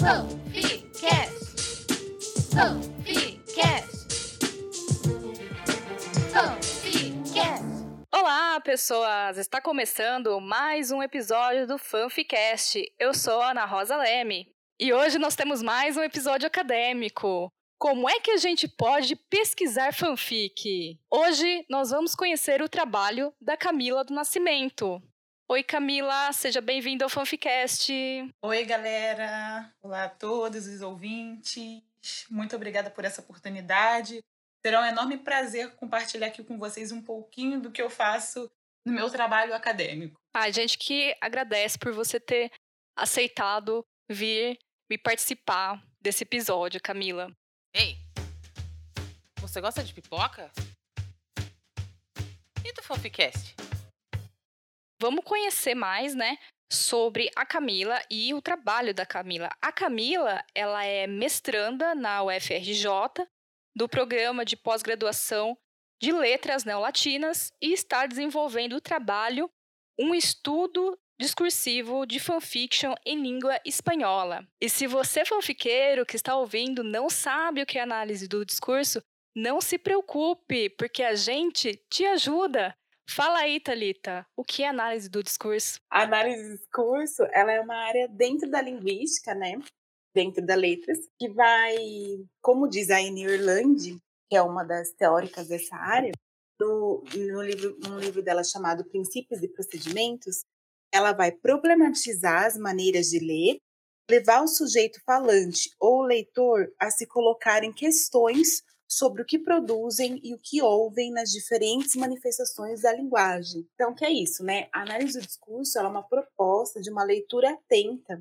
Fanficast. Fanficast. Fanficast. Olá, pessoas! Está começando mais um episódio do Fanficast. Eu sou a Ana Rosa Leme e hoje nós temos mais um episódio acadêmico. Como é que a gente pode pesquisar fanfic? Hoje nós vamos conhecer o trabalho da Camila do Nascimento. Oi, Camila, seja bem-vinda ao Fanficast. Oi, galera. Olá a todos os ouvintes. Muito obrigada por essa oportunidade. Será um enorme prazer compartilhar aqui com vocês um pouquinho do que eu faço no meu trabalho acadêmico. A gente que agradece por você ter aceitado vir e participar desse episódio, Camila. Ei, você gosta de pipoca? E do Fanficast? Vamos conhecer mais, né, sobre a Camila e o trabalho da Camila. A Camila, ela é mestranda na UFRJ do programa de pós-graduação de Letras Neolatinas e está desenvolvendo o trabalho Um Estudo Discursivo de Fanfiction em Língua Espanhola. E se você, fanfiqueiro que está ouvindo, não sabe o que é análise do discurso, não se preocupe, porque a gente te ajuda. Fala aí, Talita, o que é análise do discurso? A análise do discurso, ela é uma área dentro da linguística, né? Dentro da letras, que vai, como diz a Anne Irlande, que é uma das teóricas dessa área, no, no livro, num livro dela chamado Princípios e Procedimentos, ela vai problematizar as maneiras de ler, levar o sujeito falante ou leitor a se colocar em questões sobre o que produzem e o que ouvem nas diferentes manifestações da linguagem. Então, que é isso, né? A análise do discurso é uma proposta de uma leitura atenta,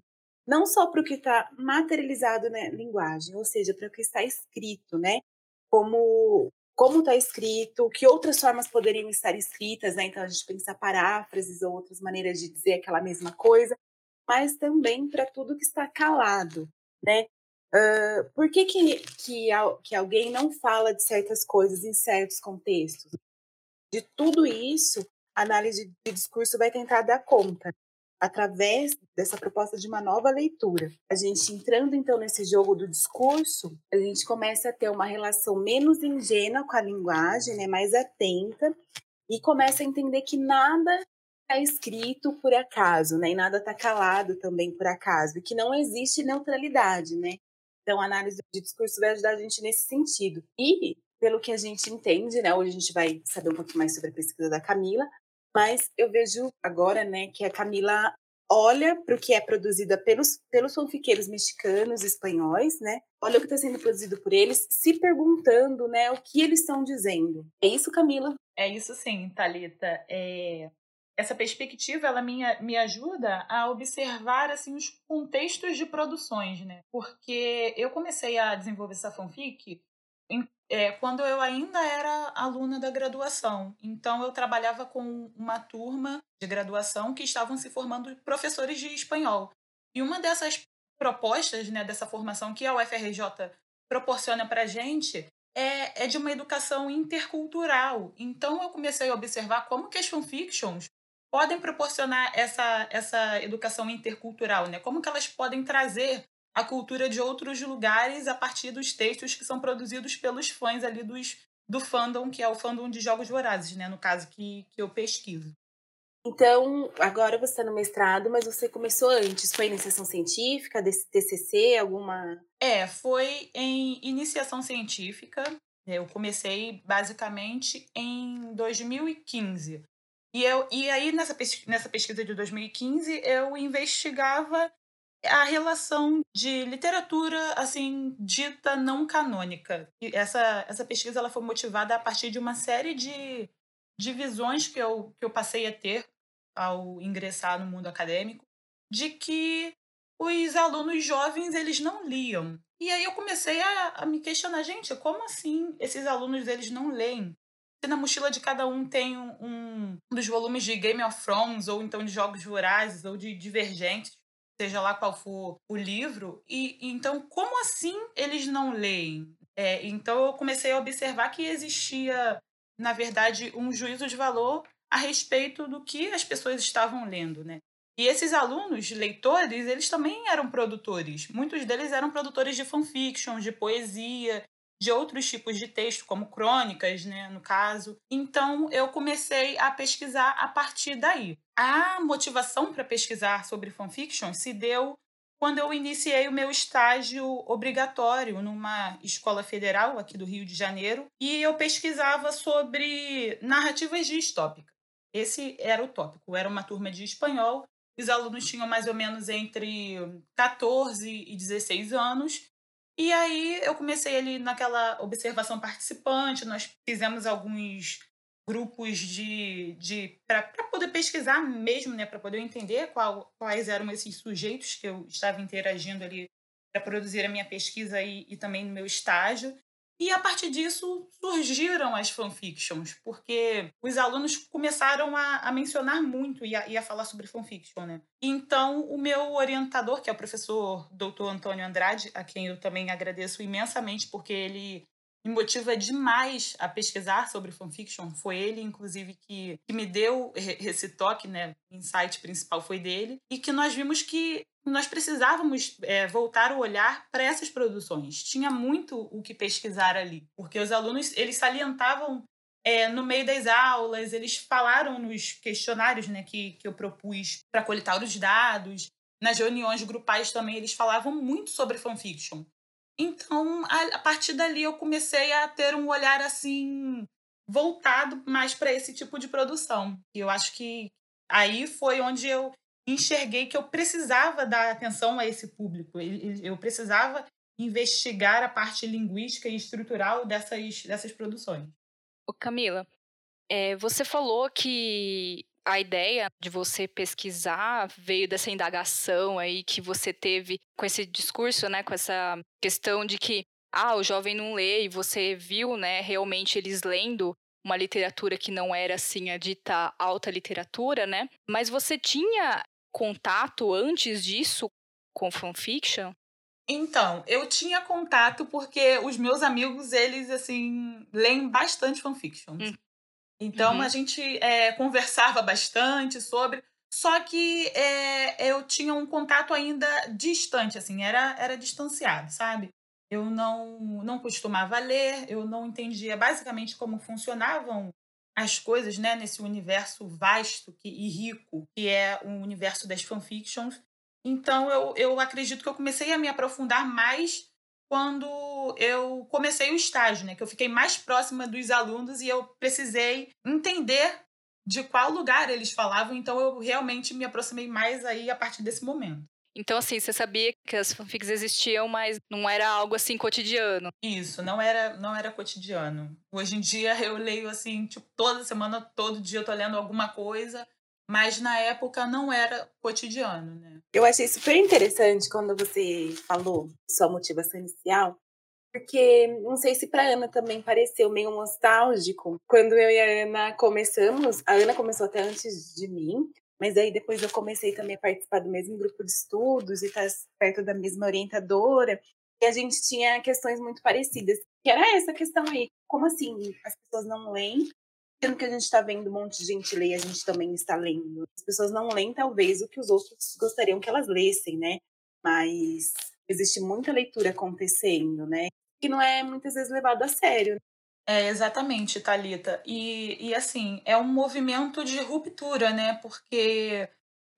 não só para o que está materializado na linguagem, ou seja, para o que está escrito, né? Como como está escrito, que outras formas poderiam estar escritas, né? Então a gente pensa paráfrases ou outras maneiras de dizer aquela mesma coisa, mas também para tudo que está calado, né? Uh, por que, que, que, que alguém não fala de certas coisas em certos contextos? De tudo isso, a análise de discurso vai tentar dar conta, através dessa proposta de uma nova leitura. A gente entrando então nesse jogo do discurso, a gente começa a ter uma relação menos ingênua com a linguagem, né, mais atenta, e começa a entender que nada está escrito por acaso, né, e nada está calado também por acaso, e que não existe neutralidade, né? Então, a análise de discurso vai ajudar a gente nesse sentido. E, pelo que a gente entende, né, hoje a gente vai saber um pouquinho mais sobre a pesquisa da Camila, mas eu vejo agora, né, que a Camila olha para o que é produzida pelos, pelos fanfiqueiros mexicanos, espanhóis, né? Olha o que está sendo produzido por eles, se perguntando, né, o que eles estão dizendo. É isso, Camila? É isso sim, Talita. É essa perspectiva ela me, me ajuda a observar assim os contextos de produções, né? Porque eu comecei a desenvolver essa fanfic em, é, quando eu ainda era aluna da graduação. Então eu trabalhava com uma turma de graduação que estavam se formando professores de espanhol. E uma dessas propostas, né, dessa formação que a UFRJ proporciona para gente é, é de uma educação intercultural. Então eu comecei a observar como que as fanfictions podem proporcionar essa, essa educação intercultural, né? Como que elas podem trazer a cultura de outros lugares a partir dos textos que são produzidos pelos fãs ali dos, do fandom, que é o fandom de jogos vorazes, né? No caso que, que eu pesquiso. Então, agora você está no mestrado, mas você começou antes. Foi iniciação científica, TCC, alguma? É, foi em iniciação científica. Eu comecei basicamente em 2015. E, eu, e aí, nessa, nessa pesquisa de 2015, eu investigava a relação de literatura, assim, dita não canônica. E essa, essa pesquisa ela foi motivada a partir de uma série de, de visões que eu, que eu passei a ter ao ingressar no mundo acadêmico, de que os alunos jovens eles não liam. E aí eu comecei a, a me questionar, gente, como assim esses alunos eles não leem? Na mochila de cada um tem um, um, dos volumes de Game of Thrones, ou então de Jogos Vorazes, ou de Divergentes, seja lá qual for o livro, e então como assim eles não leem? É, então eu comecei a observar que existia, na verdade, um juízo de valor a respeito do que as pessoas estavam lendo, né? E esses alunos, leitores, eles também eram produtores. Muitos deles eram produtores de fanfiction, de poesia, de outros tipos de texto, como crônicas, né, no caso. Então, eu comecei a pesquisar a partir daí. A motivação para pesquisar sobre fanfiction se deu quando eu iniciei o meu estágio obrigatório numa escola federal aqui do Rio de Janeiro e eu pesquisava sobre narrativas distópicas. Esse era o tópico. Era uma turma de espanhol os alunos tinham mais ou menos entre 14 e 16 anos. E aí eu comecei ali naquela observação participante, nós fizemos alguns grupos de, de para poder pesquisar mesmo, né, para poder entender qual, quais eram esses sujeitos que eu estava interagindo ali para produzir a minha pesquisa e, e também no meu estágio. E a partir disso surgiram as fanfictions, porque os alunos começaram a, a mencionar muito e a, e a, falar sobre fanfiction, né? Então, o meu orientador, que é o professor Dr. Antônio Andrade, a quem eu também agradeço imensamente, porque ele me motiva demais a pesquisar sobre fanfiction. Foi ele, inclusive, que, que me deu esse toque, né? O insight principal foi dele. E que nós vimos que nós precisávamos é, voltar o olhar para essas produções. Tinha muito o que pesquisar ali, porque os alunos eles salientavam é, no meio das aulas, eles falaram nos questionários né, que, que eu propus para coletar os dados, nas reuniões grupais também eles falavam muito sobre fanfiction. Então, a, a partir dali eu comecei a ter um olhar assim voltado mais para esse tipo de produção. E eu acho que aí foi onde eu enxerguei que eu precisava dar atenção a esse público. Eu precisava investigar a parte linguística e estrutural dessas, dessas produções. Camila, é, você falou que a ideia de você pesquisar veio dessa indagação aí que você teve com esse discurso, né, com essa questão de que ah, o jovem não lê e você viu, né, realmente eles lendo uma literatura que não era assim a dita alta literatura, né? Mas você tinha contato antes disso com fanfiction? Então, eu tinha contato porque os meus amigos, eles, assim, leem bastante fanfiction. Hum. Então, uhum. a gente é, conversava bastante sobre... Só que é, eu tinha um contato ainda distante, assim, era, era distanciado, sabe? Eu não, não costumava ler, eu não entendia basicamente como funcionavam as coisas né, nesse universo vasto que, e rico que é o universo das fanfictions. Então eu, eu acredito que eu comecei a me aprofundar mais quando eu comecei o estágio, né? Que eu fiquei mais próxima dos alunos e eu precisei entender de qual lugar eles falavam, então eu realmente me aproximei mais aí a partir desse momento. Então, assim, você sabia que as fanfics existiam, mas não era algo assim cotidiano. Isso, não era, não era cotidiano. Hoje em dia eu leio assim, tipo, toda semana, todo dia eu tô lendo alguma coisa, mas na época não era cotidiano, né? Eu achei super interessante quando você falou sua motivação inicial, porque não sei se para Ana também pareceu meio nostálgico. Quando eu e a Ana começamos, a Ana começou até antes de mim, mas aí depois eu comecei também a participar do mesmo grupo de estudos e estar perto da mesma orientadora. E a gente tinha questões muito parecidas, que era essa questão aí. Como assim as pessoas não leem? Sendo que a gente está vendo um monte de gente ler, a gente também está lendo. As pessoas não leem, talvez, o que os outros gostariam que elas lessem, né? Mas existe muita leitura acontecendo, né? Que não é muitas vezes levado a sério. É, exatamente, Talita. E, e assim, é um movimento de ruptura, né? Porque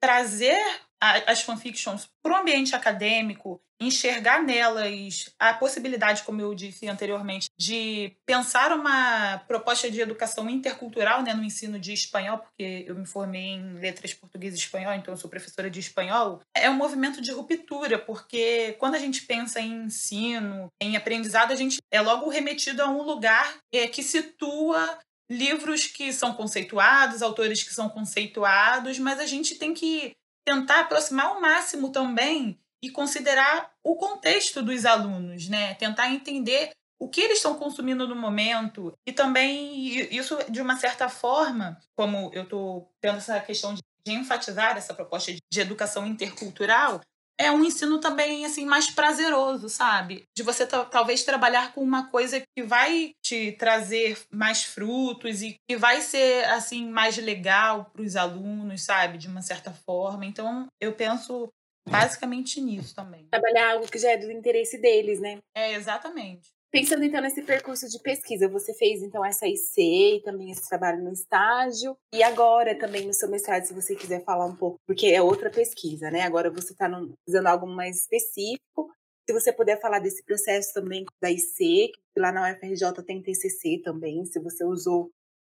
trazer as fanfictions para o ambiente acadêmico enxergar nelas a possibilidade, como eu disse anteriormente, de pensar uma proposta de educação intercultural né, no ensino de espanhol, porque eu me formei em letras português e espanhol, então sou professora de espanhol, é um movimento de ruptura, porque quando a gente pensa em ensino, em aprendizado, a gente é logo remetido a um lugar é, que situa livros que são conceituados, autores que são conceituados, mas a gente tem que tentar aproximar ao máximo também e considerar o contexto dos alunos, né? Tentar entender o que eles estão consumindo no momento e também isso de uma certa forma, como eu estou tendo essa questão de, enfatizar essa proposta de educação intercultural, é um ensino também assim mais prazeroso, sabe? De você talvez trabalhar com uma coisa que vai te trazer mais frutos e que vai ser assim mais legal para os alunos, sabe? De uma certa forma. Então, eu penso basicamente nisso também. Trabalhar algo que já é do interesse deles, né? É, exatamente. Pensando então nesse percurso de pesquisa, você fez então essa IC e também esse trabalho no estágio. E agora também no seu mestrado, se você quiser falar um pouco, porque é outra pesquisa, né? Agora você está fazendo algo mais específico. Se você puder falar desse processo também da IC, que lá na UFRJ tem TCC também, se você usou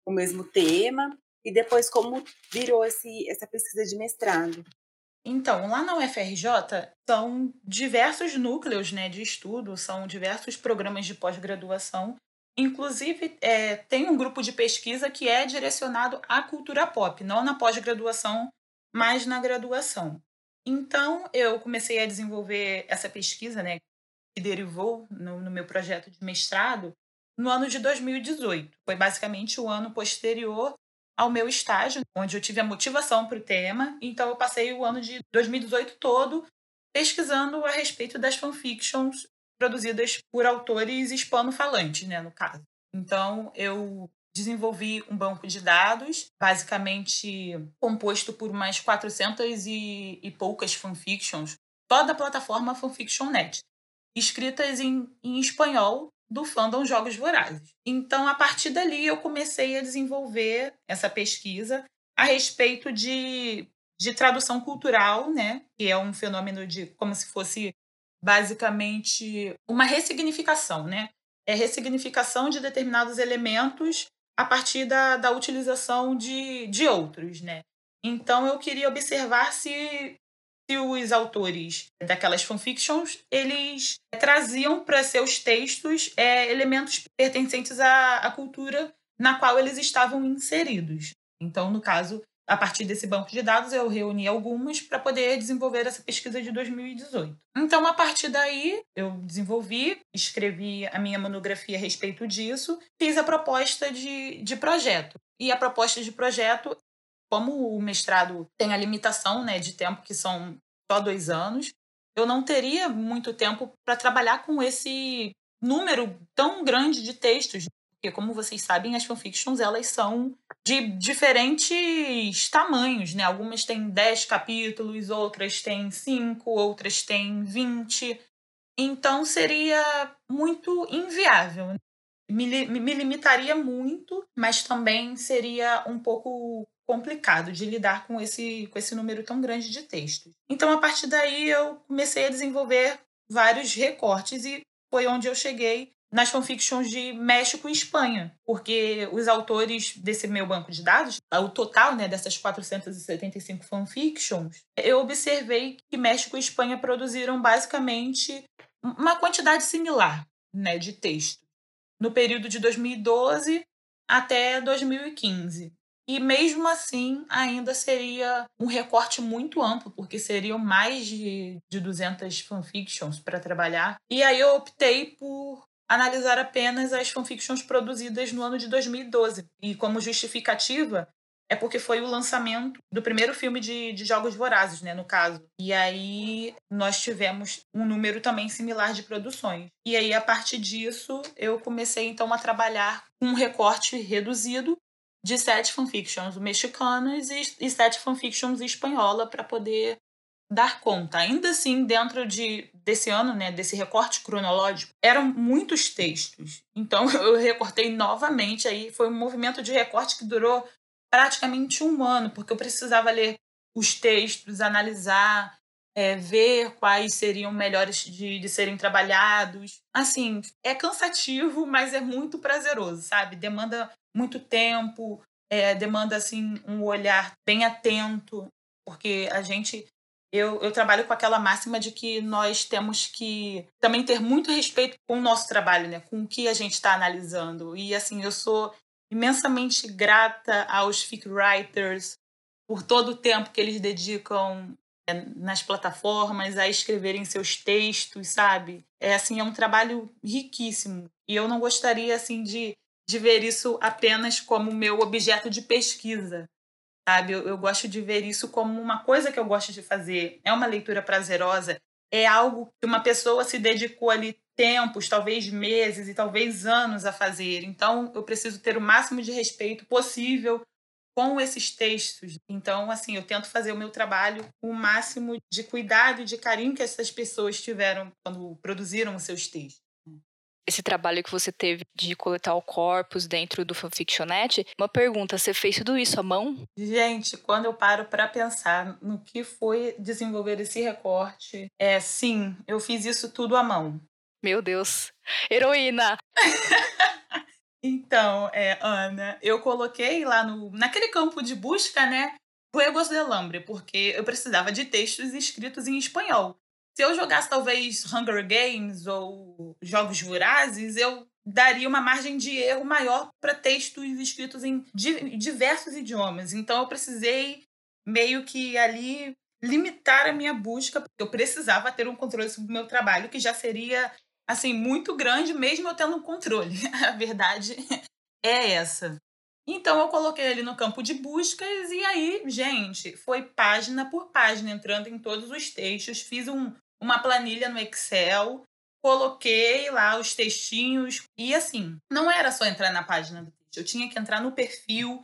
o mesmo tema. E depois como virou esse, essa pesquisa de mestrado. Então, lá na UFRJ são diversos núcleos né, de estudo, são diversos programas de pós-graduação. Inclusive, é, tem um grupo de pesquisa que é direcionado à cultura pop, não na pós-graduação, mas na graduação. Então, eu comecei a desenvolver essa pesquisa, né, que derivou no, no meu projeto de mestrado, no ano de 2018. Foi basicamente o ano posterior ao meu estágio, onde eu tive a motivação para o tema. Então, eu passei o ano de 2018 todo pesquisando a respeito das fanfictions produzidas por autores hispano-falantes, né, no caso. Então, eu desenvolvi um banco de dados, basicamente composto por umas 400 e, e poucas fanfictions, toda a plataforma Fanfiction.net, escritas em, em espanhol do fandom Jogos Vorazes. Então, a partir dali, eu comecei a desenvolver essa pesquisa a respeito de, de tradução cultural, né? que é um fenômeno de como se fosse basicamente uma ressignificação, né? É ressignificação de determinados elementos a partir da, da utilização de, de outros, né? Então eu queria observar se se os autores daquelas fanfictions eles traziam para seus textos é, elementos pertencentes à, à cultura na qual eles estavam inseridos. Então, no caso, a partir desse banco de dados, eu reuni algumas para poder desenvolver essa pesquisa de 2018. Então, a partir daí, eu desenvolvi, escrevi a minha monografia a respeito disso, fiz a proposta de, de projeto. E a proposta de projeto como o mestrado tem a limitação né, de tempo, que são só dois anos, eu não teria muito tempo para trabalhar com esse número tão grande de textos. Porque, como vocês sabem, as fanfictions elas são de diferentes tamanhos, né? Algumas têm 10 capítulos, outras têm 5, outras têm 20. Então, seria muito inviável. Me, me limitaria muito, mas também seria um pouco complicado de lidar com esse, com esse número tão grande de textos. Então, a partir daí, eu comecei a desenvolver vários recortes e foi onde eu cheguei nas fanfictions de México e Espanha, porque os autores desse meu banco de dados, o total né, dessas 475 fanfictions, eu observei que México e Espanha produziram basicamente uma quantidade similar né, de texto no período de 2012 até 2015. E mesmo assim, ainda seria um recorte muito amplo, porque seriam mais de, de 200 fanfictions para trabalhar. E aí eu optei por analisar apenas as fanfictions produzidas no ano de 2012. E como justificativa, é porque foi o lançamento do primeiro filme de, de Jogos Vorazes, né, no caso. E aí nós tivemos um número também similar de produções. E aí, a partir disso, eu comecei então a trabalhar com um recorte reduzido de sete fanfictions mexicanas e, sete fanfictions espanhola para poder dar conta. Ainda assim, dentro de, desse ano, né, desse recorte cronológico, eram muitos textos. Então eu recortei novamente aí, foi um movimento de recorte que durou praticamente um ano, porque eu precisava ler os textos, analisar, é, ver quais seriam melhores de, de serem trabalhados. Assim, é cansativo, mas é muito prazeroso, sabe? Demanda muito tempo, é, demanda assim um olhar bem atento, porque a gente eu, eu trabalho com aquela máxima de que nós temos que também ter muito respeito com o nosso trabalho, né? com o que a gente está analisando. E assim, eu sou imensamente grata aos fic writers por todo o tempo que eles dedicam nas plataformas, a escreverem seus textos, sabe? É assim, é um trabalho riquíssimo. E eu não gostaria assim de, de ver isso apenas como meu objeto de pesquisa, sabe? Eu, eu gosto de ver isso como uma coisa que eu gosto de fazer. É uma leitura prazerosa, é algo que uma pessoa se dedicou ali tempos, talvez meses e talvez anos a fazer. Então, eu preciso ter o máximo de respeito possível com esses textos. Então, assim, eu tento fazer o meu trabalho com o máximo de cuidado e de carinho que essas pessoas tiveram quando produziram os seus textos. Esse trabalho que você teve de coletar o corpus dentro do Fanfictionet, uma pergunta, você fez tudo isso à mão? Gente, quando eu paro para pensar no que foi desenvolver esse recorte, é sim, eu fiz isso tudo à mão. Meu Deus, heroína! Então, é, Ana, eu coloquei lá no, naquele campo de busca, né, Juegos de Lambre, porque eu precisava de textos escritos em espanhol. Se eu jogasse talvez Hunger Games ou Jogos Vorazes, eu daria uma margem de erro maior para textos escritos em diversos idiomas. Então eu precisei meio que ali limitar a minha busca, porque eu precisava ter um controle sobre o meu trabalho, que já seria assim, muito grande, mesmo eu tendo um controle. A verdade é essa. Então eu coloquei ele no campo de buscas e aí, gente, foi página por página, entrando em todos os textos. Fiz um, uma planilha no Excel, coloquei lá os textinhos e assim, não era só entrar na página do texto, eu tinha que entrar no perfil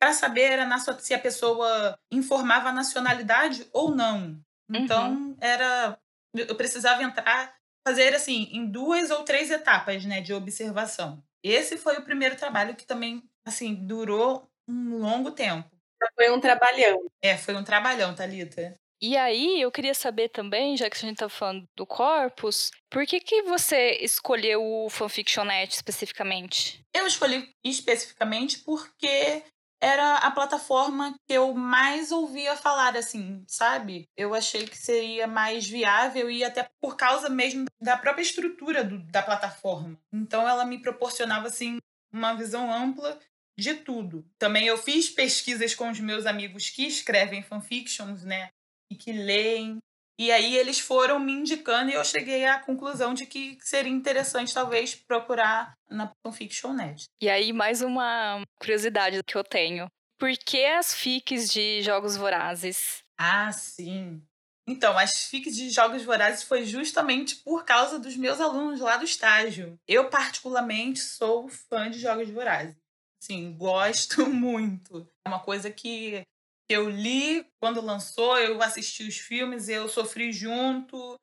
para saber se a pessoa informava a nacionalidade ou não. Então, uhum. era eu precisava entrar fazer assim em duas ou três etapas, né, de observação. Esse foi o primeiro trabalho que também assim durou um longo tempo. Foi um trabalhão. É, foi um trabalhão, Talita. E aí, eu queria saber também, já que a gente tá falando do corpus, por que que você escolheu o Fanfictionet especificamente? Eu escolhi especificamente porque era a plataforma que eu mais ouvia falar, assim, sabe? Eu achei que seria mais viável e até por causa mesmo da própria estrutura do, da plataforma. Então ela me proporcionava, assim, uma visão ampla de tudo. Também eu fiz pesquisas com os meus amigos que escrevem fanfictions, né? E que leem. E aí eles foram me indicando e eu cheguei à conclusão de que seria interessante talvez procurar na Fanfiction.net. E aí mais uma curiosidade que eu tenho. Por que as fics de Jogos Vorazes? Ah, sim. Então, as fics de Jogos Vorazes foi justamente por causa dos meus alunos lá do estágio. Eu, particularmente, sou fã de Jogos Vorazes. Sim, gosto muito. É uma coisa que eu li quando lançou, eu assisti os filmes, eu sofri junto,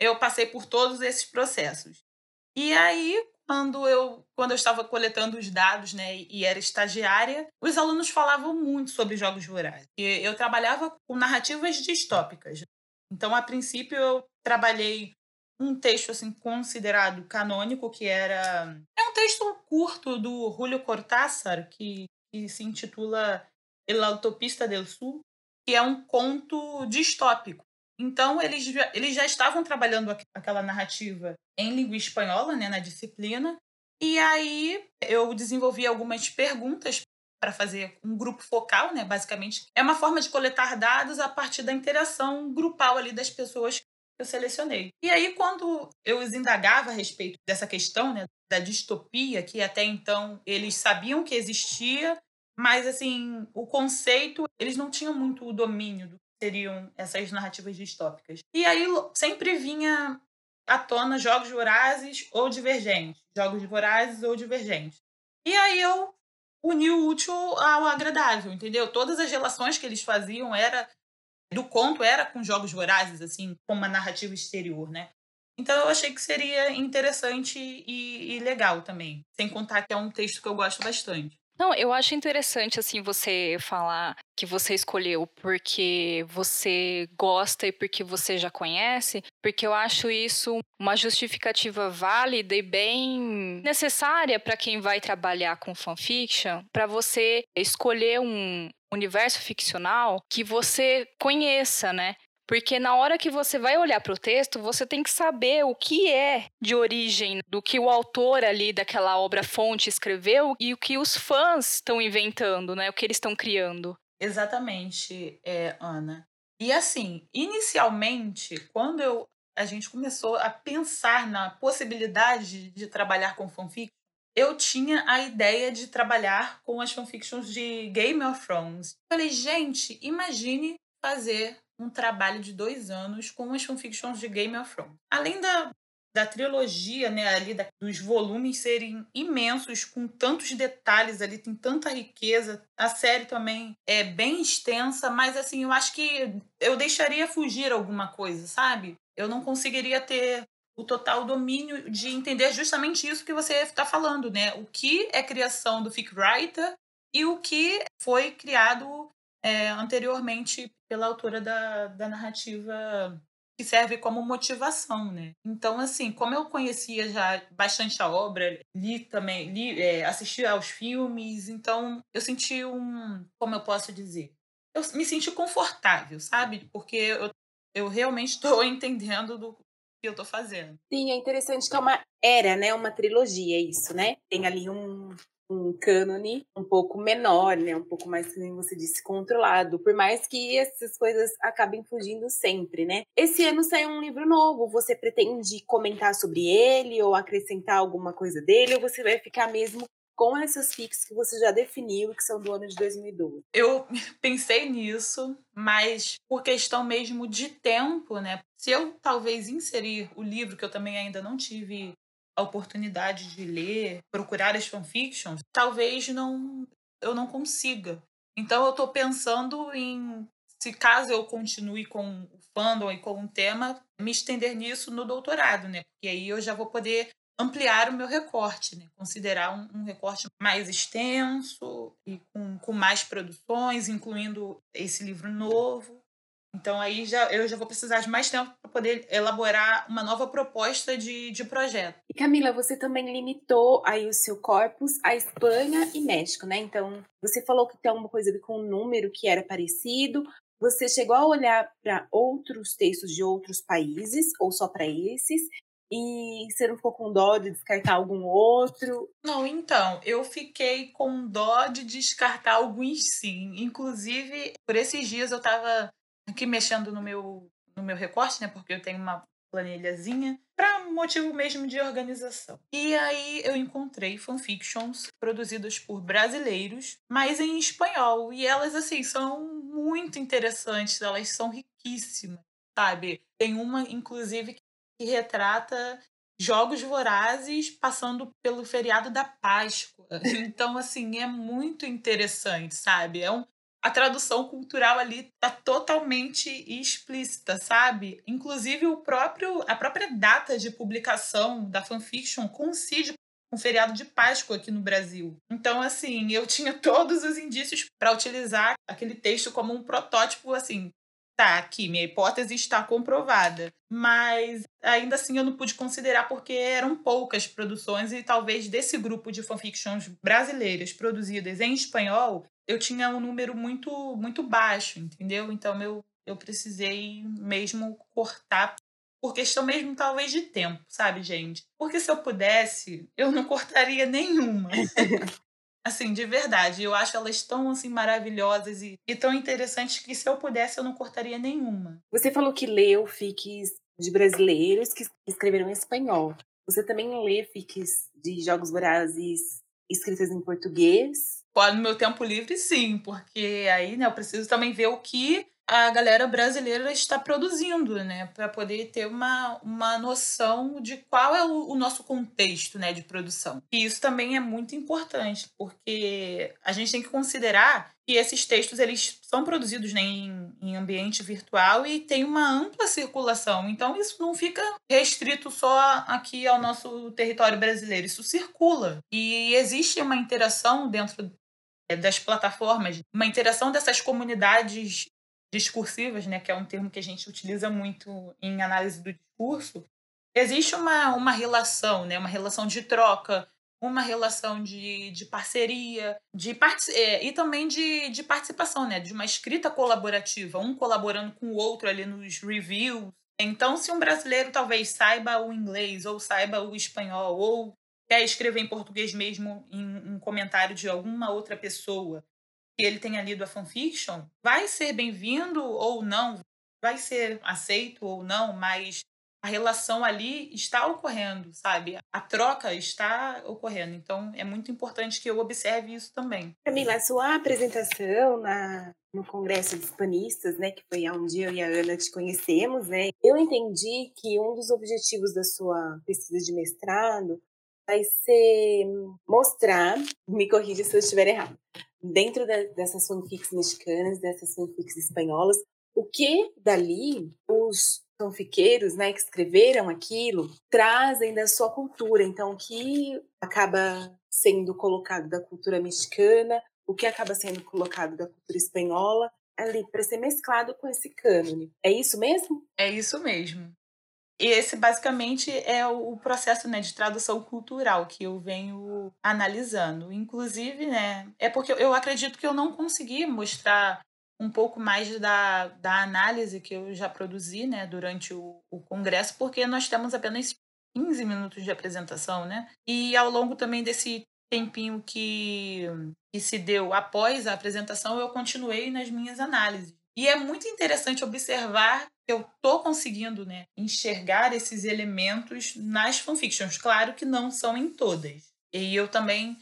eu passei por todos esses processos. E aí, quando eu, quando eu estava coletando os dados, né, e era estagiária, os alunos falavam muito sobre jogos vorazes. Eu trabalhava com narrativas distópicas. Então, a princípio, eu trabalhei um texto assim considerado canônico, que era é um texto curto do Julio Cortázar, que, que se intitula El Autopista del Sul, que é um conto distópico. Então, eles, eles já estavam trabalhando aquela narrativa em língua espanhola, né, na disciplina, e aí eu desenvolvi algumas perguntas para fazer um grupo focal, né, basicamente. É uma forma de coletar dados a partir da interação grupal ali das pessoas que eu selecionei. E aí, quando eu os indagava a respeito dessa questão, né, da distopia, que até então eles sabiam que existia, mas, assim, o conceito, eles não tinham muito o domínio do que seriam essas narrativas distópicas. E aí sempre vinha à tona jogos vorazes ou divergentes. Jogos vorazes ou divergentes. E aí eu uni o útil ao agradável, entendeu? Todas as relações que eles faziam era do conto era com jogos vorazes, assim, com uma narrativa exterior, né? Então eu achei que seria interessante e, e legal também. Sem contar que é um texto que eu gosto bastante. Não, eu acho interessante, assim, você falar que você escolheu porque você gosta e porque você já conhece, porque eu acho isso uma justificativa válida e bem necessária para quem vai trabalhar com fanfiction, para você escolher um universo ficcional que você conheça, né? Porque na hora que você vai olhar para o texto, você tem que saber o que é de origem do que o autor ali daquela obra fonte escreveu e o que os fãs estão inventando, né? O que eles estão criando. Exatamente, é, Ana. E assim, inicialmente, quando eu, a gente começou a pensar na possibilidade de trabalhar com fanfic, eu tinha a ideia de trabalhar com as fanfictions de Game of Thrones. Falei, gente, imagine fazer um trabalho de dois anos com as fanfictions de Game of Thrones. Além da, da trilogia, né, ali da, dos volumes serem imensos, com tantos detalhes ali, tem tanta riqueza. A série também é bem extensa, mas assim, eu acho que eu deixaria fugir alguma coisa, sabe? Eu não conseguiria ter o total domínio de entender justamente isso que você está falando, né? O que é criação do fic writer e o que foi criado é, anteriormente pela autora da, da narrativa que serve como motivação, né? Então, assim, como eu conhecia já bastante a obra, li também, li, é, assisti aos filmes, então eu senti um, como eu posso dizer, eu me senti confortável, sabe? Porque eu, eu realmente estou entendendo do, que eu tô fazendo. Sim, é interessante que é uma era, né? Uma trilogia, isso, né? Tem ali um, um cânone um pouco menor, né? Um pouco mais, como você disse, controlado. Por mais que essas coisas acabem fugindo sempre, né? Esse ano saiu um livro novo. Você pretende comentar sobre ele ou acrescentar alguma coisa dele? Ou você vai ficar mesmo com essas FICs que você já definiu e que são do ano de 2012? Eu pensei nisso, mas por questão mesmo de tempo, né? Se eu talvez inserir o livro, que eu também ainda não tive a oportunidade de ler, procurar as fanfictions, talvez não eu não consiga. Então eu estou pensando em se caso eu continue com o fandom e com o tema, me estender nisso no doutorado, né? Porque aí eu já vou poder ampliar o meu recorte, né? considerar um, um, recorte mais extenso e com, com mais produções, incluindo esse livro novo. Então aí já, eu já vou precisar de mais tempo para poder elaborar uma nova proposta de, de projeto. E Camila, você também limitou aí o seu corpus à Espanha e México, né? Então você falou que tem alguma coisa com um número que era parecido. Você chegou a olhar para outros textos de outros países ou só para esses? E você não ficou com dó de descartar algum outro? Não, então, eu fiquei com dó de descartar alguns sim. Inclusive, por esses dias eu tava aqui mexendo no meu, no meu recorte, né? Porque eu tenho uma planilhazinha para motivo mesmo de organização. E aí eu encontrei fanfictions produzidas por brasileiros, mas em espanhol, e elas assim são muito interessantes, elas são riquíssimas, sabe? Tem uma inclusive que retrata jogos vorazes passando pelo feriado da Páscoa. Então, assim, é muito interessante, sabe? É um, a tradução cultural ali tá totalmente explícita, sabe? Inclusive o próprio a própria data de publicação da fanfiction coincide com o feriado de Páscoa aqui no Brasil. Então, assim, eu tinha todos os indícios para utilizar aquele texto como um protótipo, assim, tá, aqui, minha hipótese está comprovada. Mas ainda assim eu não pude considerar porque eram poucas produções e talvez desse grupo de fanfictions brasileiras produzidas em espanhol, eu tinha um número muito muito baixo, entendeu? Então eu, eu precisei mesmo cortar por questão mesmo talvez de tempo, sabe, gente? Porque se eu pudesse, eu não cortaria nenhuma. Assim, de verdade, eu acho elas tão assim maravilhosas e, e tão interessantes que se eu pudesse eu não cortaria nenhuma. Você falou que leu fics de brasileiros que escreveram em espanhol. Você também lê fics de jogos vorazes escritas em português? Pode, no meu tempo livre, sim, porque aí, né, eu preciso também ver o que a galera brasileira está produzindo, né, para poder ter uma, uma noção de qual é o, o, nosso contexto, né, de produção. E isso também é muito importante, porque a gente tem que considerar que esses textos eles são produzidos né, em, em ambiente virtual e tem uma ampla circulação. Então isso não fica restrito só aqui ao nosso território brasileiro, isso circula. E existe uma interação dentro é, das plataformas, uma interação dessas comunidades discursivas, né, que é um termo que a gente utiliza muito em análise do discurso, existe uma, uma relação, né, uma relação de troca, uma relação de, de parceria, de part... É, e também de, de participação, né, de uma escrita colaborativa, um colaborando com o outro ali nos reviews. Então, se um brasileiro talvez saiba o inglês, ou saiba o espanhol, ou quer escrever em português mesmo em um comentário de alguma outra pessoa, ele tenha lido a fanfiction, vai ser bem-vindo ou não, vai ser aceito ou não, mas a relação ali está ocorrendo, sabe? A troca está ocorrendo. Então, é muito importante que eu observe isso também. Camila, a sua apresentação na, no Congresso de Hispanistas, né, que foi onde eu e a Ana te conhecemos, né, eu entendi que um dos objetivos da sua pesquisa de mestrado vai ser mostrar, me corrija se eu estiver errado, dentro da, dessas fanfics mexicanas, dessas fanfics espanholas, o que dali os fanfiqueiros, né, que escreveram aquilo, trazem da sua cultura. Então, o que acaba sendo colocado da cultura mexicana, o que acaba sendo colocado da cultura espanhola, ali para ser mesclado com esse cânone. É isso mesmo? É isso mesmo. Esse basicamente é o processo né, de tradução cultural que eu venho analisando. Inclusive, né, é porque eu acredito que eu não consegui mostrar um pouco mais da, da análise que eu já produzi né, durante o, o congresso, porque nós temos apenas 15 minutos de apresentação, né? E ao longo também desse tempinho que, que se deu após a apresentação, eu continuei nas minhas análises. E é muito interessante observar eu estou conseguindo né, enxergar esses elementos nas fanfictions. Claro que não são em todas. E eu também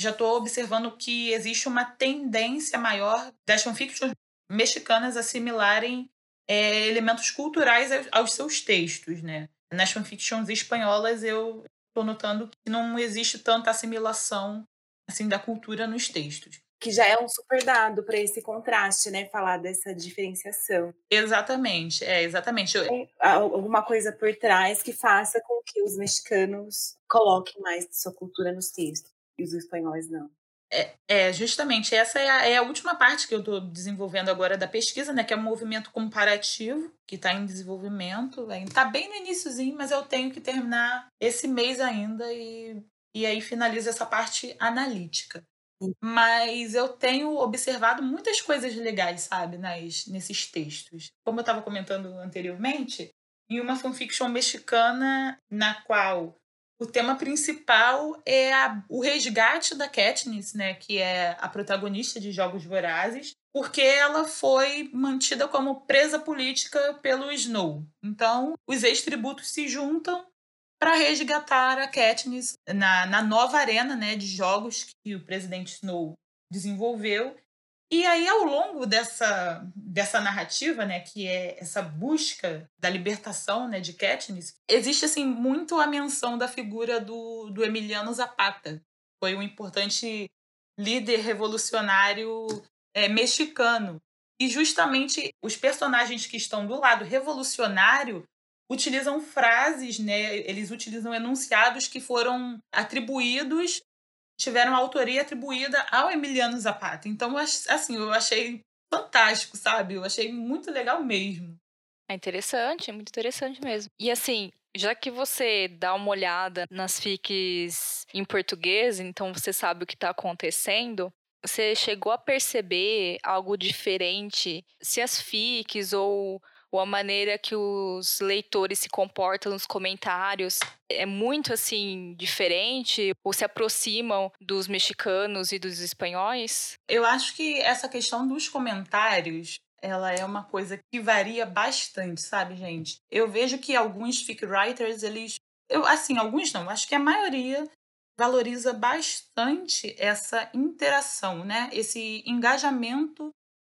já estou observando que existe uma tendência maior das fanfictions mexicanas assimilarem é, elementos culturais aos, aos, seus textos, né? Nas fanfictions espanholas eu estou notando que não existe tanta assimilação assim da cultura nos textos. Que já é um super dado para esse contraste, né? Falar dessa diferenciação. Exatamente, é, exatamente. Tem alguma coisa por trás que faça com que os mexicanos coloquem mais de sua cultura nos textos e os espanhóis não. É, é, justamente, essa é a, é a última parte que eu estou desenvolvendo agora da pesquisa, né? Que é um movimento comparativo, que está em desenvolvimento. Está bem no iníciozinho, mas eu tenho que terminar esse mês ainda e, e aí finalizo essa parte analítica. Mas eu tenho observado muitas coisas legais, sabe, nas, nesses textos. Como eu estava comentando anteriormente, em uma fanfiction mexicana na qual o tema principal é a, o resgate da Katniss, né, que é a protagonista de Jogos Vorazes, porque ela foi mantida como presa política pelo Snow. Então, os ex-tributos se juntam para resgatar a Katniss na, na nova arena né, de jogos que o presidente Snow desenvolveu e aí, ao longo dessa, dessa narrativa, né, que é essa busca da libertação né, de Katniss, existe assim muito a menção da figura do, do Emiliano Zapata. Foi um importante líder revolucionário é, mexicano. E justamente os personagens que estão do lado revolucionário utilizam frases, né? Eles utilizam enunciados que foram atribuídos tiveram autoria atribuída ao Emiliano Zapata. Então, assim, eu achei fantástico, sabe? Eu achei muito legal mesmo. É interessante, é muito interessante mesmo. E assim, já que você dá uma olhada nas fics em português, então você sabe o que está acontecendo, você chegou a perceber algo diferente? Se as fics ou ou a maneira que os leitores se comportam nos comentários é muito assim diferente ou se aproximam dos mexicanos e dos espanhóis? Eu acho que essa questão dos comentários ela é uma coisa que varia bastante, sabe, gente? Eu vejo que alguns fic writers, eles eu assim, alguns não, acho que a maioria valoriza bastante essa interação, né? Esse engajamento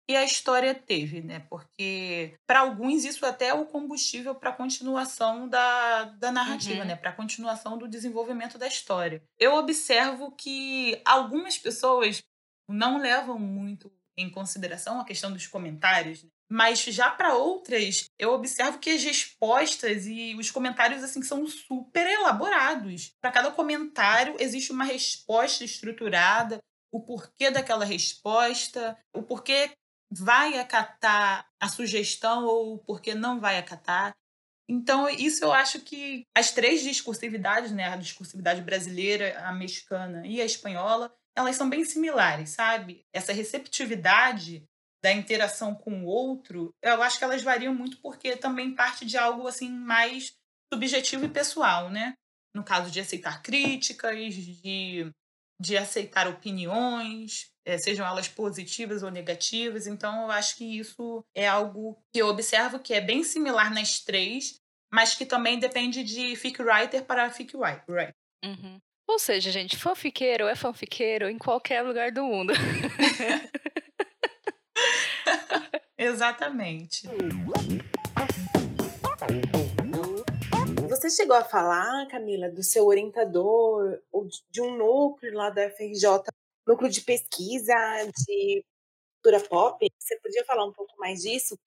que a história teve, né? Porque para alguns isso até é o combustível para a continuação da, da narrativa, uhum. né? Para a continuação do desenvolvimento da história. Eu observo que algumas pessoas não levam muito em consideração a questão dos comentários, né? mas já para outras eu observo que as respostas e os comentários assim são super elaborados. Para cada comentário existe uma resposta estruturada, o porquê daquela resposta, o porquê vai acatar a sugestão ou porque não vai acatar. Então, isso eu acho que as três discursividades, né, a discursividade brasileira, a mexicana e a espanhola, elas são bem similares, sabe? Essa receptividade da interação com o outro, eu acho que elas variam muito porque também parte de algo assim mais subjetivo e pessoal, né? No caso de aceitar críticas, de, de aceitar opiniões, sejam elas positivas ou negativas. Então, eu acho que isso é algo que eu observo que é bem similar nas três, mas que também depende de fic writer para fic writer. Uhum. Ou seja, gente, fanfiqueiro é fanfiqueiro em qualquer lugar do mundo. Exatamente. Você chegou a falar, Camila, do seu orientador ou de um núcleo lá da FRJ, núcleo de pesquisa de cultura pop? Você podia falar um pouco mais disso?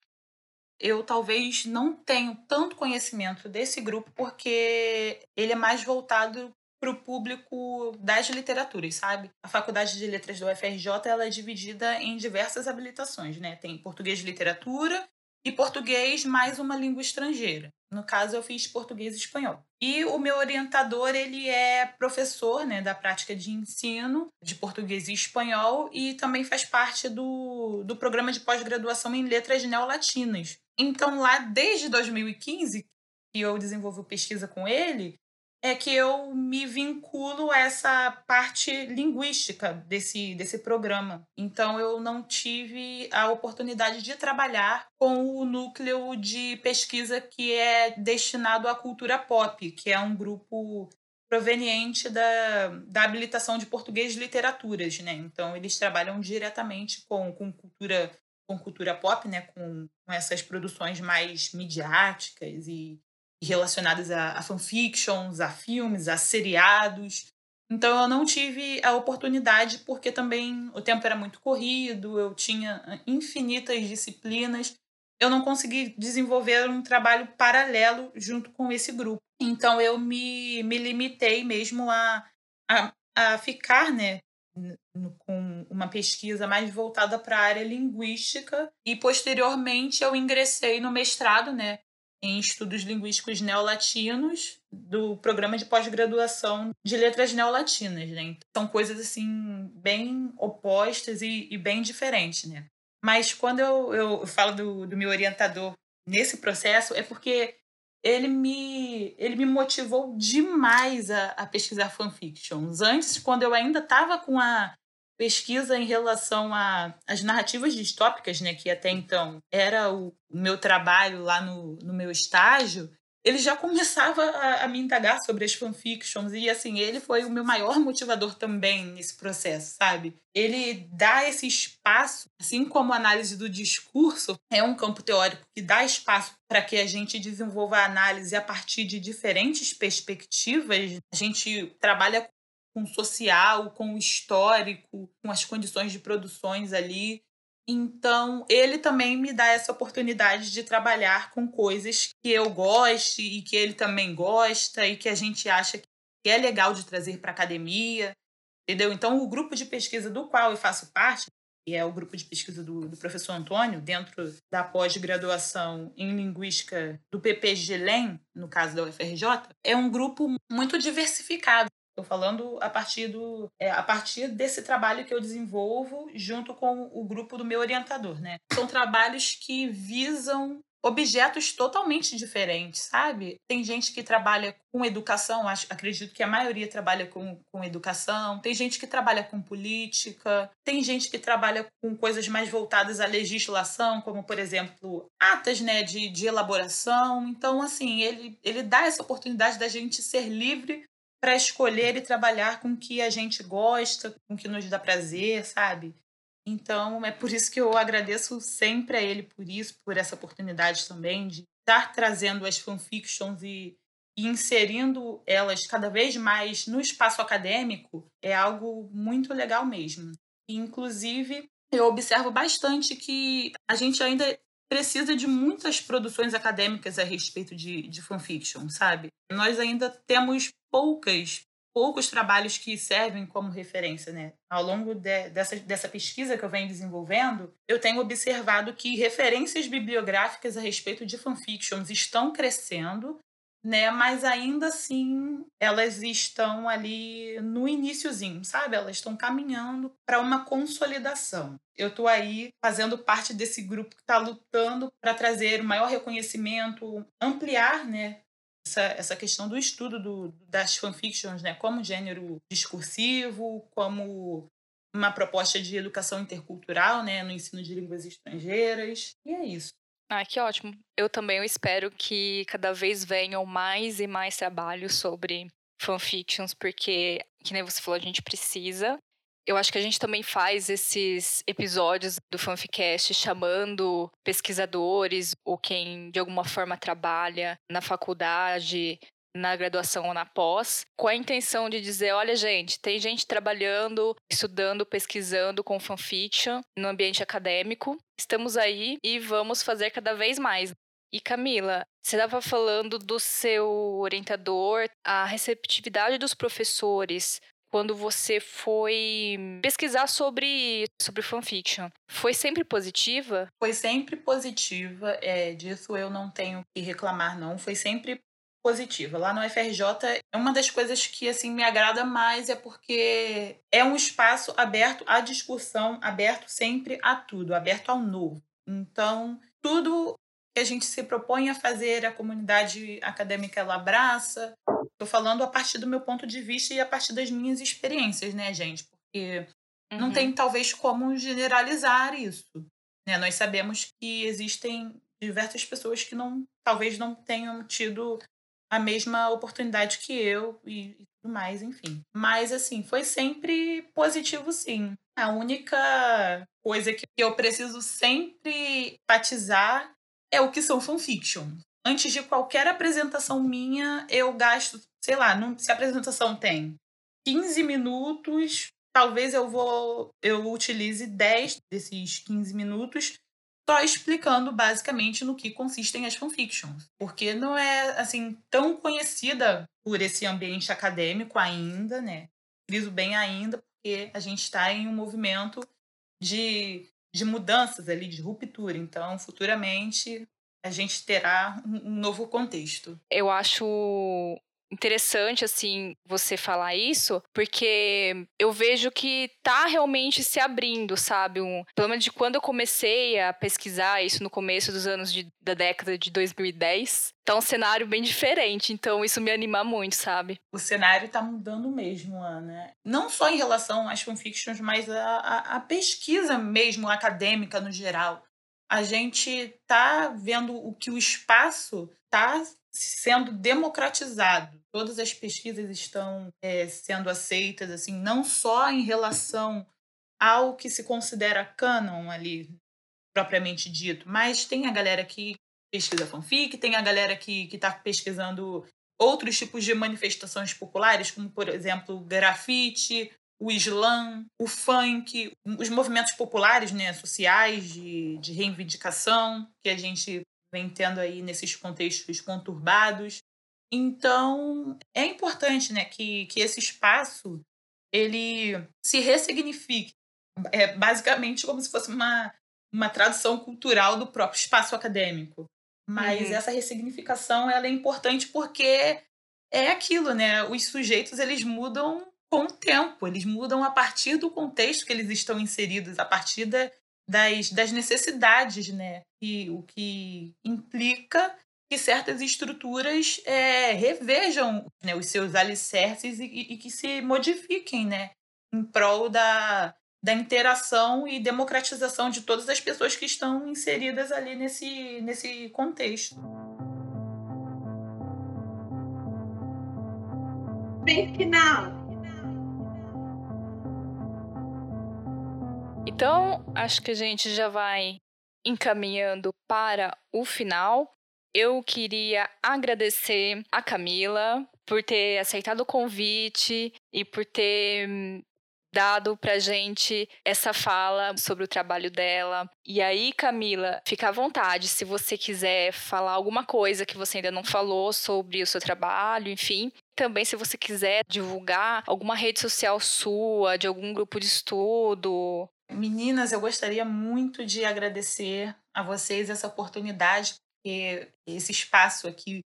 Eu talvez não tenho tanto conhecimento desse grupo porque ele é mais voltado para o público das literaturas, sabe? A Faculdade de Letras do UFRJ ela é dividida em diversas habilitações, né? Tem português de literatura e português mais uma língua estrangeira. No caso, eu fiz português e espanhol. E o meu orientador, ele é professor né, da prática de ensino de português e espanhol e também faz parte do, do programa de pós-graduação em letras neolatinas. Então, lá desde 2015, que eu desenvolvo pesquisa com ele, é que eu me vinculo a essa parte linguística desse, desse programa. Então, eu não tive a oportunidade de trabalhar com o núcleo de pesquisa que é destinado à cultura pop, que é um grupo proveniente da, da habilitação de português de literaturas, né? Então, eles trabalham diretamente com, com cultura com cultura pop, né, com, com essas produções mais midiáticas e relacionadas a, a fanfictions, a filmes, a seriados. Então eu não tive a oportunidade porque também o tempo era muito corrido, eu tinha infinitas disciplinas. Eu não consegui desenvolver um trabalho paralelo junto com esse grupo. Então eu me, me limitei mesmo a, a, a ficar né, com uma pesquisa mais voltada para a área linguística e posteriormente eu ingressei no mestrado, né, em estudos linguísticos neolatinos do programa de pós-graduação de letras neolatinas, né? Então, são coisas assim bem opostas e, e bem diferentes, né? Mas quando eu, eu falo do, do meu orientador nesse processo é porque ele me, ele me motivou demais a, a pesquisar fanfictions. Antes, quando eu ainda estava com a pesquisa em relação às narrativas distópicas, né, que até então era o, meu trabalho lá no, no meu estágio, ele já começava a, a, me indagar sobre as fanfictions e assim ele foi o meu maior motivador também nesse processo sabe? Ele dá esse espaço assim como a análise do discurso é um campo teórico que dá espaço para que a gente desenvolva a análise a partir de diferentes perspectivas. A gente trabalha com o social, com o histórico, com as condições de produções ali. Então, ele também me dá essa oportunidade de trabalhar com coisas que eu goste e que ele também gosta e que a gente acha que é legal de trazer para a academia, entendeu? Então, o grupo de pesquisa do qual eu faço parte, que é o grupo de pesquisa do, do professor Antônio, dentro da pós-graduação em Linguística do PPG-LEM, no caso da UFRJ, é um grupo muito diversificado. Estou falando a partir, do, é, a partir desse trabalho que eu desenvolvo junto com o grupo do meu orientador, né? São trabalhos que visam objetos totalmente diferentes, sabe? Tem gente que trabalha com educação, acho, acredito que a maioria trabalha com, com educação, tem gente que trabalha com política, tem gente que trabalha com coisas mais voltadas à legislação, como, por exemplo, atas né, de, de elaboração. Então, assim, ele, ele dá essa oportunidade da gente ser livre para escolher e trabalhar com o que a gente gosta, com o que nos dá prazer, sabe? Então, é por isso que eu agradeço sempre a ele por isso, por essa oportunidade também de estar trazendo as fanfictions e, e inserindo elas cada vez mais no espaço acadêmico é algo muito legal mesmo. Inclusive, eu observo bastante que a gente ainda precisa de muitas produções acadêmicas a respeito de, de fanfiction, sabe? Nós ainda temos poucas poucos trabalhos que servem como referência, né? Ao longo de, dessa, dessa pesquisa que eu venho desenvolvendo, eu tenho observado que referências bibliográficas a respeito de fanfictions estão crescendo, né? Mas ainda assim, elas estão ali no iníciozinho, sabe? Elas estão caminhando para uma consolidação. Eu estou aí fazendo parte desse grupo que está lutando para trazer maior reconhecimento, ampliar, né, essa, essa questão do estudo do, das fanfictions, né, como gênero discursivo, como uma proposta de educação intercultural, né, no ensino de línguas estrangeiras. E é isso. Ah, que ótimo. Eu também eu espero que cada vez venham mais e mais trabalhos sobre fanfictions, porque, que nem você falou, a gente precisa. Eu acho que a gente também faz esses episódios do Fanficast chamando pesquisadores ou quem de alguma forma trabalha na faculdade na graduação ou na pós, com a intenção de dizer, olha gente, tem gente trabalhando, estudando, pesquisando com fanfiction no ambiente acadêmico. Estamos aí e vamos fazer cada vez mais. E Camila, você estava falando do seu orientador, a receptividade dos professores quando você foi pesquisar sobre, sobre fanfiction. Foi sempre positiva? Foi sempre positiva, é, disso eu não tenho que reclamar, não. Foi sempre positiva. Lá no FRJ, é uma das coisas que assim me agrada mais é porque é um espaço aberto à discussão, aberto sempre a tudo, aberto ao novo. Então, tudo que a gente se propõe a fazer, a comunidade acadêmica ela abraça. Estou falando a partir do meu ponto de vista e a partir das minhas experiências, né, gente? Porque uhum. não tem talvez como generalizar isso. Né? Nós sabemos que existem diversas pessoas que não talvez não tenham tido a mesma oportunidade que eu e, e tudo mais, enfim. Mas, assim, foi sempre positivo, sim. A única coisa que eu preciso sempre enfatizar é o que são fanfiction. Antes de qualquer apresentação minha, eu gasto, sei lá, se a apresentação tem 15 minutos, talvez eu vou eu utilize 10 desses 15 minutos só explicando basicamente no que consistem as fanfictions, porque não é assim tão conhecida por esse ambiente acadêmico ainda, né? Friso bem ainda, porque a gente está em um movimento de, de mudanças ali, de ruptura. Então, futuramente, a gente terá um, um novo contexto. Eu acho interessante, assim, você falar isso, porque eu vejo que tá realmente se abrindo, sabe? Um, pelo menos de quando eu comecei a pesquisar isso no começo dos anos de, da década de 2010, tá um cenário bem diferente, então isso me anima muito, sabe? O cenário tá mudando mesmo, Ana. Não só em relação às fanfictions, mas a, pesquisa mesmo acadêmica no geral. A gente tá vendo o que o espaço tá sendo democratizado. Todas as pesquisas estão é, sendo aceitas, assim, não só em relação ao que se considera canon ali, propriamente dito, mas tem a galera que pesquisa fanfic, tem a galera que está pesquisando outros tipos de manifestações populares, como, por exemplo, o grafite, o slam, o funk, os movimentos populares, né, sociais de, de reivindicação que a gente vem tendo aí nesses contextos conturbados. Então, é importante né, que, que esse espaço ele se ressignifique. É basicamente como se fosse uma, uma tradução cultural do próprio espaço acadêmico. Mas uhum. essa ressignificação ela é importante porque é aquilo, né? Os sujeitos eles mudam com o tempo, eles mudam a partir do contexto que eles estão inseridos, a partir da, das, das necessidades, né? E, o que implica que certas estruturas é, revejam né, os seus alicerces e, e, que se modifiquem, né? Em prol da, da interação e democratização de todas as pessoas que estão inseridas ali nesse, nesse contexto. Bem final. Então, acho que a gente já vai encaminhando para o final. Eu queria agradecer a Camila por ter aceitado o convite e por ter hum, dado pra gente essa fala sobre o trabalho dela. E aí, Camila, fica à vontade se você quiser falar alguma coisa que você ainda não falou sobre o seu trabalho, enfim. Também se você quiser divulgar alguma rede social sua, de algum grupo de estudo, Meninas, eu gostaria muito de agradecer a vocês essa oportunidade, porque esse espaço aqui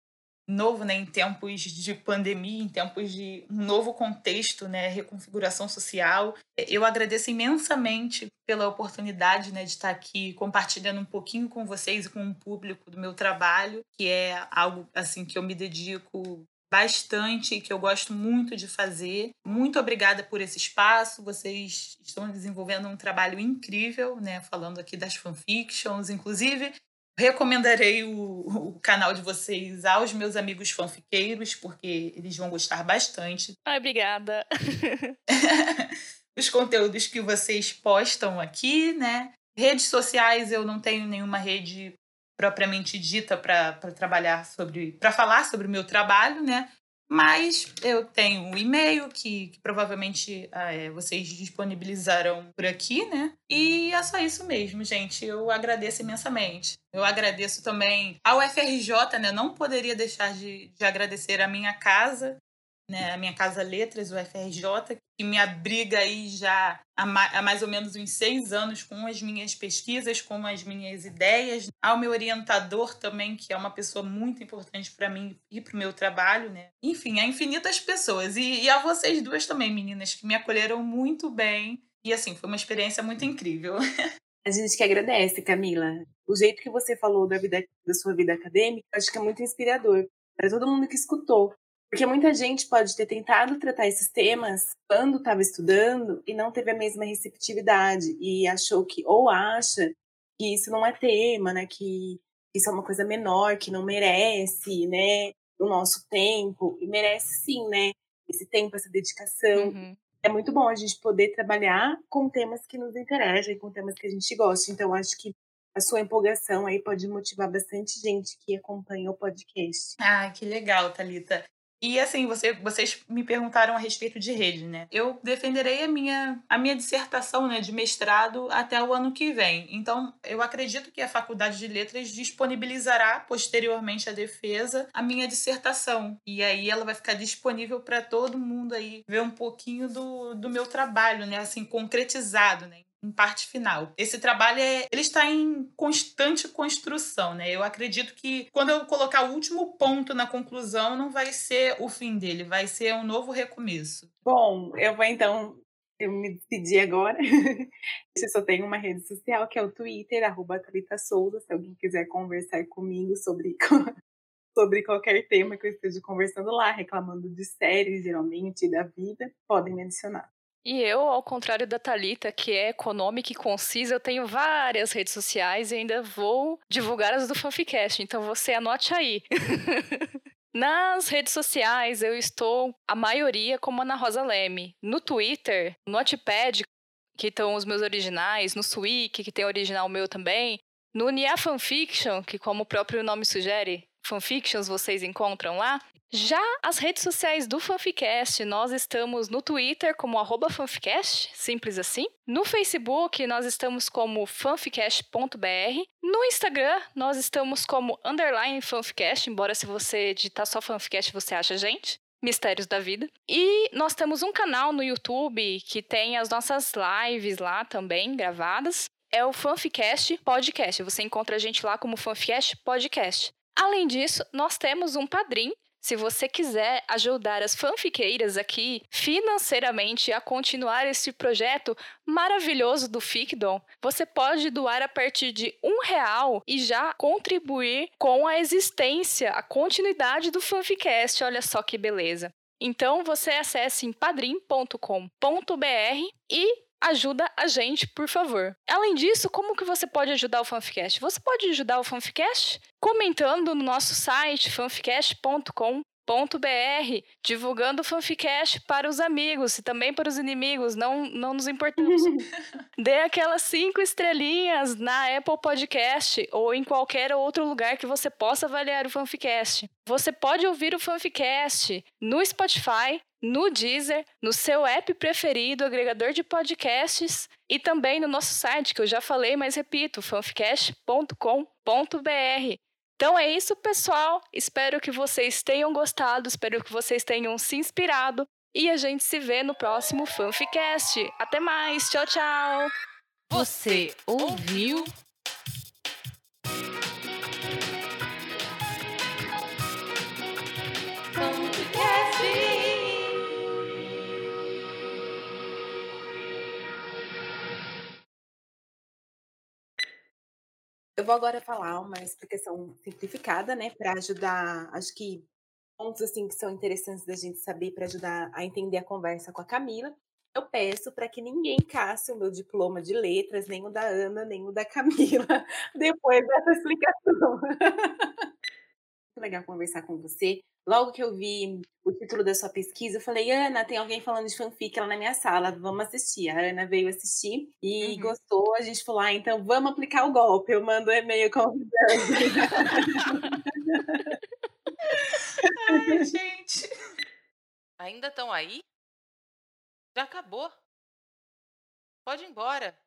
novo, né, em tempos de pandemia, em tempos de um novo contexto, né, reconfiguração social. Eu agradeço imensamente pela oportunidade, né, de estar aqui compartilhando um pouquinho com vocês e com o público do meu trabalho, que é algo assim que eu me dedico bastante e que eu gosto muito de fazer. Muito obrigada por esse espaço. Vocês estão desenvolvendo um trabalho incrível, né? Falando aqui das fanfictions, inclusive. Recomendarei o, o canal de vocês aos meus amigos fanfiqueiros, porque eles vão gostar bastante. Ai, obrigada. Os conteúdos que vocês postam aqui, né? Redes sociais, eu não tenho nenhuma rede propriamente dita para trabalhar sobre, para falar sobre o meu trabalho, né? Mas eu tenho um e-mail que, que provavelmente é, vocês disponibilizarão por aqui, né? E é só isso mesmo, gente. Eu agradeço imensamente. Eu agradeço também ao FRJ, né? Não poderia deixar de, de agradecer a minha casa, né, a minha Casa Letras, o FRJ, que me abriga aí já há, mais ou menos uns seis anos com as minhas pesquisas, com as minhas ideias, ao meu orientador também, que é uma pessoa muito importante para mim e para o meu trabalho, né? Enfim, a infinitas pessoas. E, e a vocês duas também, meninas, que me acolheram muito bem. E assim, foi uma experiência muito incrível. A gente que agradece, Camila. O jeito que você falou da, vida, da sua vida acadêmica, acho que é muito inspirador para todo mundo que escutou. Porque muita gente pode ter tentado tratar esses temas quando estava estudando e não teve a mesma receptividade e achou que, ou acha que isso não é tema, né? Que isso é uma coisa menor, que não merece, né? O nosso tempo. E merece sim, né? Esse tempo, essa dedicação. Uhum. É muito bom a gente poder trabalhar com temas que nos interessam, com temas que a gente gosta. Então, acho que a sua empolgação aí pode motivar bastante gente que acompanha o podcast. Ah, que legal, Talita. E assim, você, vocês me perguntaram a respeito de rede, né? Eu defenderei a minha, a minha dissertação né, de mestrado até o ano que vem. Então, eu acredito que a Faculdade de Letras disponibilizará posteriormente à defesa a minha dissertação. E aí ela vai ficar disponível para todo mundo aí ver um pouquinho do, do meu trabalho, né? Assim, concretizado, né? Em parte final. Esse trabalho é, ele está em constante construção, né? Eu acredito que quando eu colocar o último ponto na conclusão, não vai ser o fim dele, vai ser um novo recomeço. Bom, eu vou então eu me despedir agora. eu só tenho uma rede social que é o Twitter, arroba Thalita Souza, se alguém quiser conversar comigo sobre sobre qualquer tema que eu esteja conversando lá, reclamando de séries, geralmente, da vida, podem me adicionar. E eu, ao contrário da Talita, que é econômica e concisa, eu tenho várias redes sociais e ainda vou divulgar as do Fanficast, então você anote aí. Nas redes sociais, eu estou, a maioria, como Ana Rosa Leme. No Twitter, no Notepad, que estão os meus originais, no Swik, que tem original meu também, no Nia Fanfiction, que como o próprio nome sugere, fanfictions vocês encontram lá. Já as redes sociais do Fanficast, nós estamos no Twitter como arroba fanficast, simples assim. No Facebook, nós estamos como fanficast.br. No Instagram, nós estamos como underline fanficast, embora se você digitar só fanficast você acha a gente. Mistérios da Vida. E nós temos um canal no YouTube que tem as nossas lives lá também gravadas. É o Fanficast Podcast. Você encontra a gente lá como Fanficast Podcast. Além disso, nós temos um padrim se você quiser ajudar as fanfiqueiras aqui financeiramente a continuar esse projeto maravilhoso do Ficdom, você pode doar a partir de um real e já contribuir com a existência, a continuidade do Fanficast. Olha só que beleza. Então você acesse em padrim.com.br e ajuda a gente, por favor. Além disso, como que você pode ajudar o Fanficast? Você pode ajudar o Fanficast comentando no nosso site fanficast.com .br, divulgando o Fanficast para os amigos e também para os inimigos, não, não nos importamos. Dê aquelas cinco estrelinhas na Apple Podcast ou em qualquer outro lugar que você possa avaliar o Fanficast. Você pode ouvir o Fanficast no Spotify, no Deezer, no seu app preferido, agregador de podcasts e também no nosso site, que eu já falei, mas repito, fanficast.com.br. Então é isso, pessoal. Espero que vocês tenham gostado, espero que vocês tenham se inspirado e a gente se vê no próximo Fanficast. Até mais, tchau, tchau. Você ouviu? Eu vou agora falar uma explicação simplificada, né, para ajudar, acho que pontos assim que são interessantes da gente saber para ajudar a entender a conversa com a Camila. Eu peço para que ninguém casse o meu diploma de letras, nem o da Ana, nem o da Camila, depois dessa explicação. Muito legal conversar com você. Logo que eu vi o título da sua pesquisa, eu falei, Ana, tem alguém falando de fanfic lá na minha sala, vamos assistir. A Ana veio assistir e uhum. gostou. A gente falou, ah, então vamos aplicar o golpe. Eu mando um e-mail convidando. Ai, gente. Ainda estão aí? Já acabou. Pode ir embora.